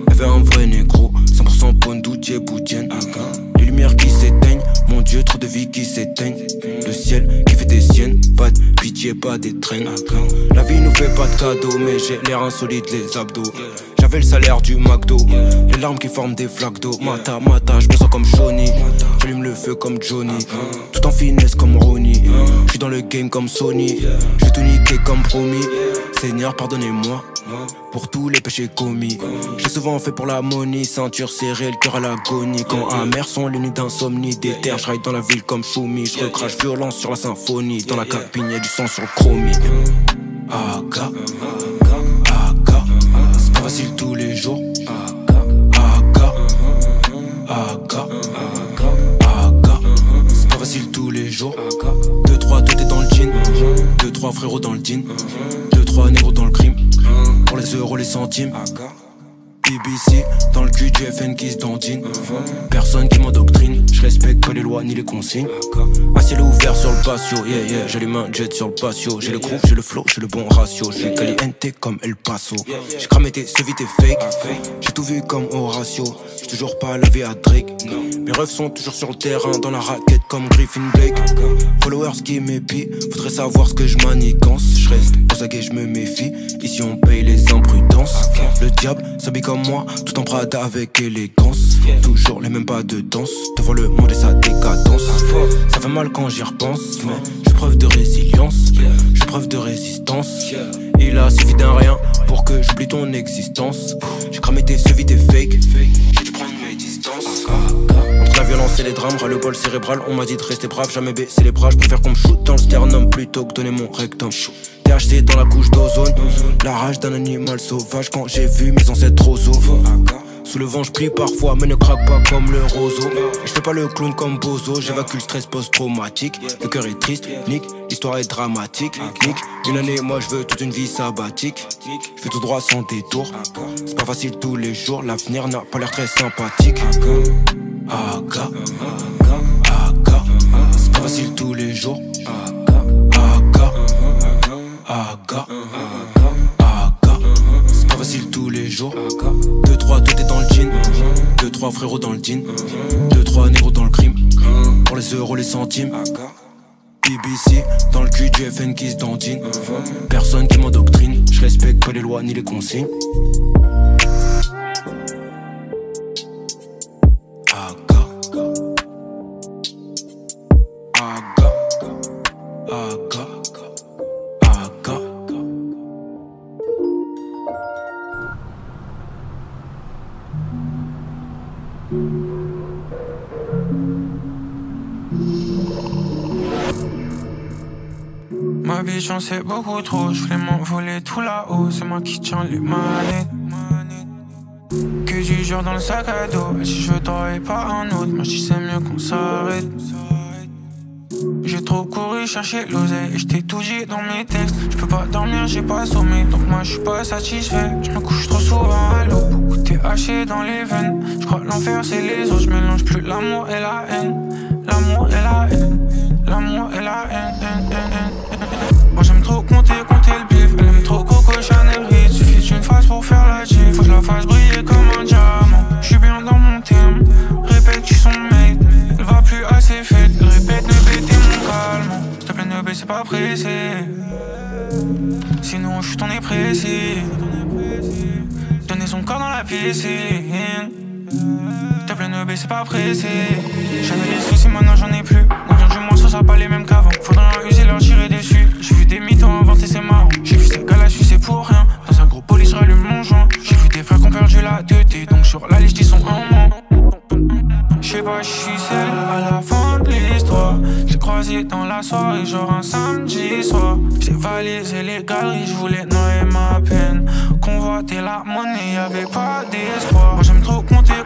Elle veut un vrai négro 100% Pondou, Djeboudienne Les lumières qui s'éteignent Mon Dieu, trop de vie qui s'éteignent Le ciel qui fait des siennes Pas de pitié, pas des traînes La vie nous fait pas de cadeaux Mais j'ai l'air insolite, les abdos le salaire du McDo, les larmes qui forment des flaques d'eau. Mata, mata, je me sens comme Johnny. J'allume le feu comme Johnny, tout en finesse comme Ronnie. Je suis dans le game comme Sony, je tout niquer comme promis. Seigneur, pardonnez-moi pour tous les péchés commis. J'ai souvent fait pour la ceinture serrée, le cœur à l'agonie. Quand amer sont les nuits d'insomnie, des terres, je dans la ville comme Choumi. Je recrache violence sur la symphonie, dans la cabine y'a du sang sur le chromie. Aka, jours. 2-3, tout est dans le jean. 2-3 frérots dans le jean. 2-3 négros dans le crime. Pour les euros, les centimes. BBC, dans le cul du FN qui se dandine. Personne qui m'endoctrine, je respecte pas les lois ni les consignes. À ciel ouvert sur le patio, yeah yeah, j'allume un jet sur le patio. J'ai le groupe, j'ai le flow, j'ai le bon ratio. J'ai caliente comme El Paso. J'ai cramé tes vite et fake. J'ai tout vu comme Horatio. J'ai toujours pas lavé à Drake. Mes rêves sont toujours sur le terrain, dans la raquette comme Griffin Blake. Followers qui m'épient, faudrait savoir ce que je manigance. Je reste pour ça que je me méfie. Ici on paye les imprudences. Le diable s'habille comme moi, tout en Prada avec élégance. Toujours les mêmes pas de danse, devant le monde et sa décadence. Ça fait mal quand j'y repense, mais preuve de résilience, je preuve de résistance. Il a suffi d'un rien pour que j'oublie ton existence. J'ai cramé tes vite et fake, j'ai dû prendre mes distances. Entre la violence et les drames, ras le bol cérébral, on m'a dit de rester brave, jamais baisser les bras. Je préfère qu'on me shoot dans le sternum plutôt que donner mon rectum. THC dans la couche d'ozone, la rage d'un animal sauvage quand j'ai vu mes ancêtres roseaux. Sous le vent, je prie parfois, mais ne craque pas comme le roseau. Je fais pas le clown comme Bozo, j'évacue le stress post-traumatique. Le cœur est triste, nick, l'histoire est dramatique. Nick, une année, moi je veux toute une vie sabbatique. Je fais tout droit sans détour. C'est pas facile tous les jours, l'avenir n'a pas l'air très sympathique. Aka, Aka, c'est pas facile tous les jours. Aka, Aka, Aka, c'est pas facile tous les jours. 2-3, tout est dans le jean. 2-3 frérots dans le jean. 2-3 négros dans le crime. Pour les euros, les centimes. BBC, dans le cul du FN qui se dandine. Personne qui m'endoctrine, je respecte pas les lois ni les consignes. J'en sais beaucoup trop, je voulais m'envoler tout là-haut, c'est moi qui tiens les manettes. Que du jour dans le sac à dos, si je veux et pas un autre, moi je c'est mieux qu'on s'arrête. J'ai trop couru chercher l'oseille et j't'ai tout dit dans mes textes. Je peux pas dormir, j'ai pas sommeil, donc moi je suis pas satisfait. Je me couche trop souvent à l'eau, beaucoup t'es haché dans les veines. Je crois l'enfer c'est les autres, je mélange plus l'amour et la haine. L'amour et la haine, l'amour et la haine, haine, baissez pas pressé. Sinon, je suis ton précis. Donner son corps dans la piscine. Te plaît, ne baissez pas pressé. J'avais des soucis, maintenant j'en ai plus. On vient du moins, ça sera pas les mêmes qu'avant. Faudra leur user, leur tirer dessus. J'ai vu des mythos inventer, c'est marrant. J'ai vu ces gars-là, c'est pour rien. Dans un gros police, je mon joint. J'ai vu des frères qui ont perdu la tête. Donc sur la liste, ils sont un moins. Je sais pas, je suis seul à la fin de l'histoire. J'ai croisé dans la soirée, genre valisé les galeries, je voulais noyer ma peine. Convoiter la monnaie, y'avait pas d'espoir. Moi j'aime trop compter,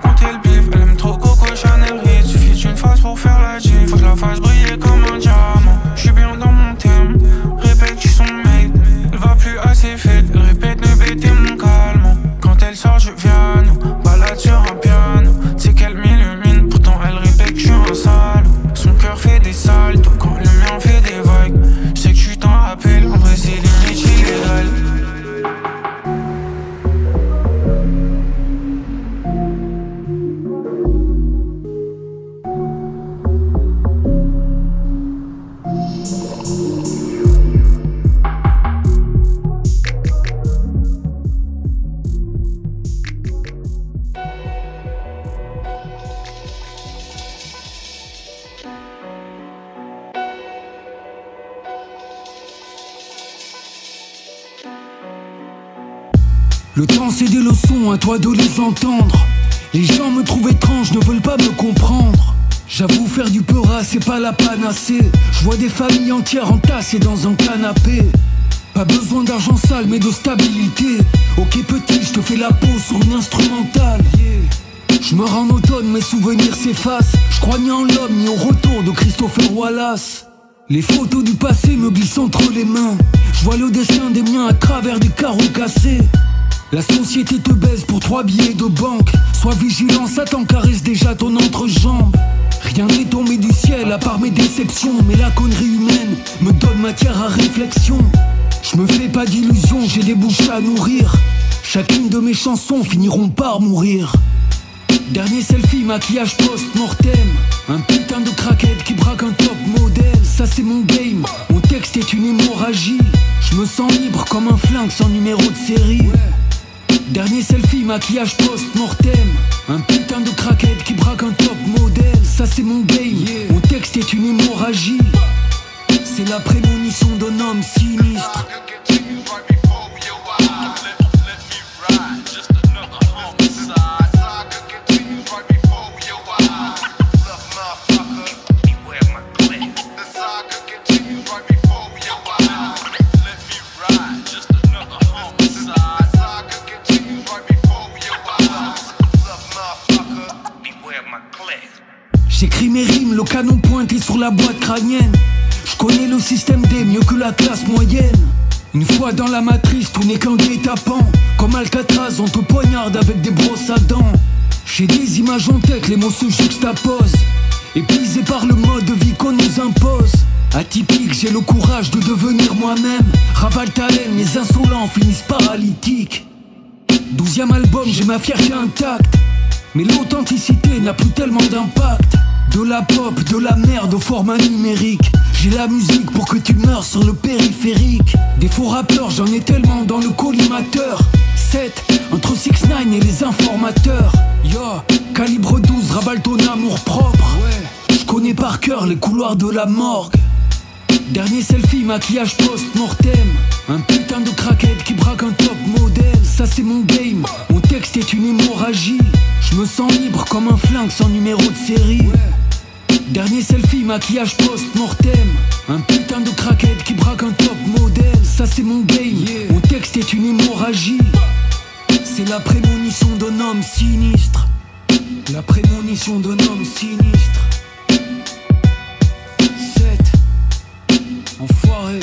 Je vois des familles entières entassées dans un canapé. Pas besoin d'argent sale, mais de stabilité. Ok petit, je te fais la peau sur une instrumentale. Je me rends en automne, mes souvenirs s'effacent. Je crois ni en l'homme ni au retour de Christopher Wallace. Les photos du passé me glissent entre les mains. Je vois le destin des miens à travers des carreaux cassés. La société te baise pour trois billets de banque. Sois vigilant, Satan caresse déjà ton entrejambe. Rien n'est tombé du ciel à part mes déceptions. Mais la connerie humaine me donne matière à réflexion. Je me fais pas d'illusions, j'ai des bouches à nourrir. Chacune de mes chansons finiront par mourir. Dernier selfie, maquillage post-mortem. Un putain de craquette qui braque un top modèle. Ça c'est mon game, mon texte est une hémorragie. Je me sens libre comme un flingue sans numéro de série. Dernier selfie, maquillage post-mortem. Un putain de craquette qui braque un top modèle. Ça c'est mon game, mon texte est une hémorragie. C'est la prémonition d'un homme sinistre. Sur la boîte crânienne. Je connais le système D mieux que la classe moyenne. Une fois dans la matrice, tout n'est qu'un guet-apens. Comme Alcatraz, on te poignarde avec des brosses à dents. J'ai des images en tête, les mots se juxtaposent. Épuisé par le mode de vie qu'on nous impose. Atypique, j'ai le courage de devenir moi-même. Ravale ta haine, les insolents finissent paralytiques. Douzième album, j'ai ma fierté intacte. Mais l'authenticité n'a plus tellement d'impact. De la pop, de la merde au format numérique. J'ai la musique pour que tu meurs sur le périphérique. Des faux rappeurs, j'en ai tellement dans le collimateur. 7 entre 6 9 et les informateurs. Yo, calibre 12, ravale ton amour propre. Ouais, je connais par cœur les couloirs de la morgue. Dernier selfie, maquillage post-mortem. Un putain de craquette qui braque un top modèle. Ça c'est mon game, mon texte est une hémorragie. Je me sens libre comme un flingue sans numéro de série. Dernier selfie, maquillage post-mortem. Un putain de craquette qui braque un top modèle. Ça c'est mon game, mon texte est une hémorragie. C'est la prémonition d'un homme sinistre. La prémonition d'un homme sinistre. 7 Enfoiré.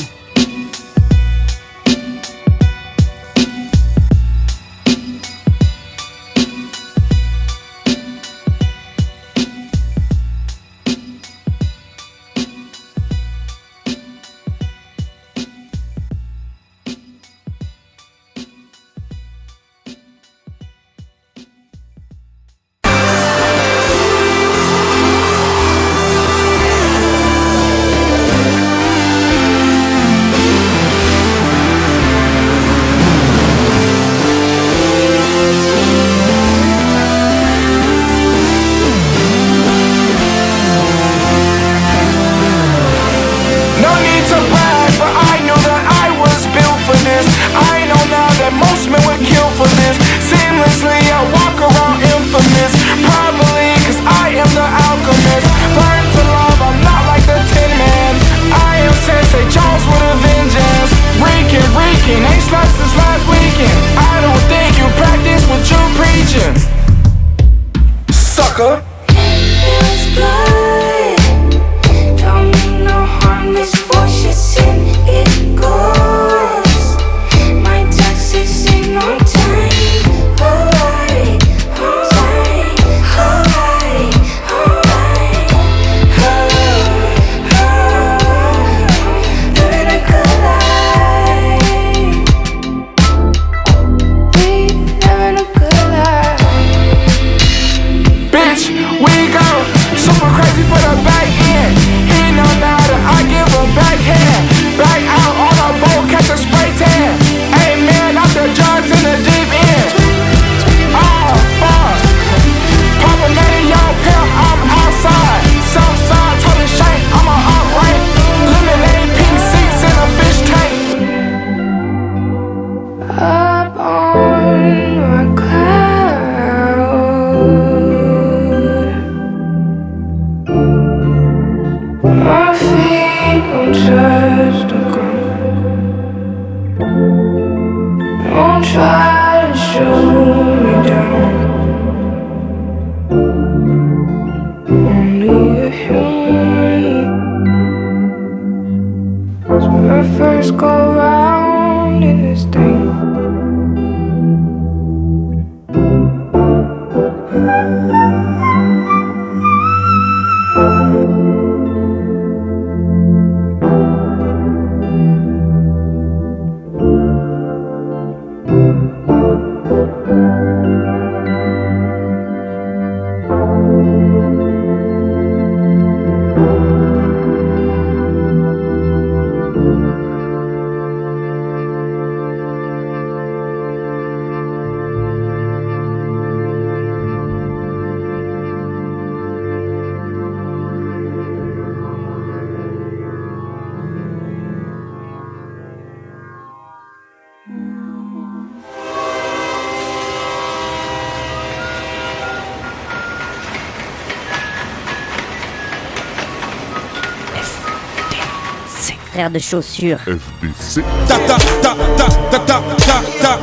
De chaussures. FDC. Ta ta ta ta ta ta ta ta.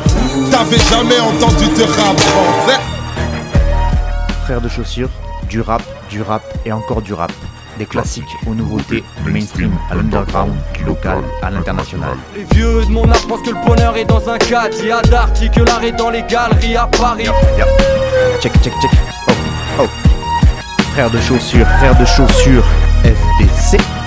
T'avais jamais entendu de rap français Frère de chaussures, du rap, du rap et encore du rap. Des classiques aux nouveautés, du mainstream à l'underground, du local à l'international. Les vieux de mon art pensent que le bonheur est dans un cadre. Il y a d'Arty que l'art est dans les galeries à Paris. Check, check, check. Oh, oh. Frère de chaussures, frère de chaussures, FDC.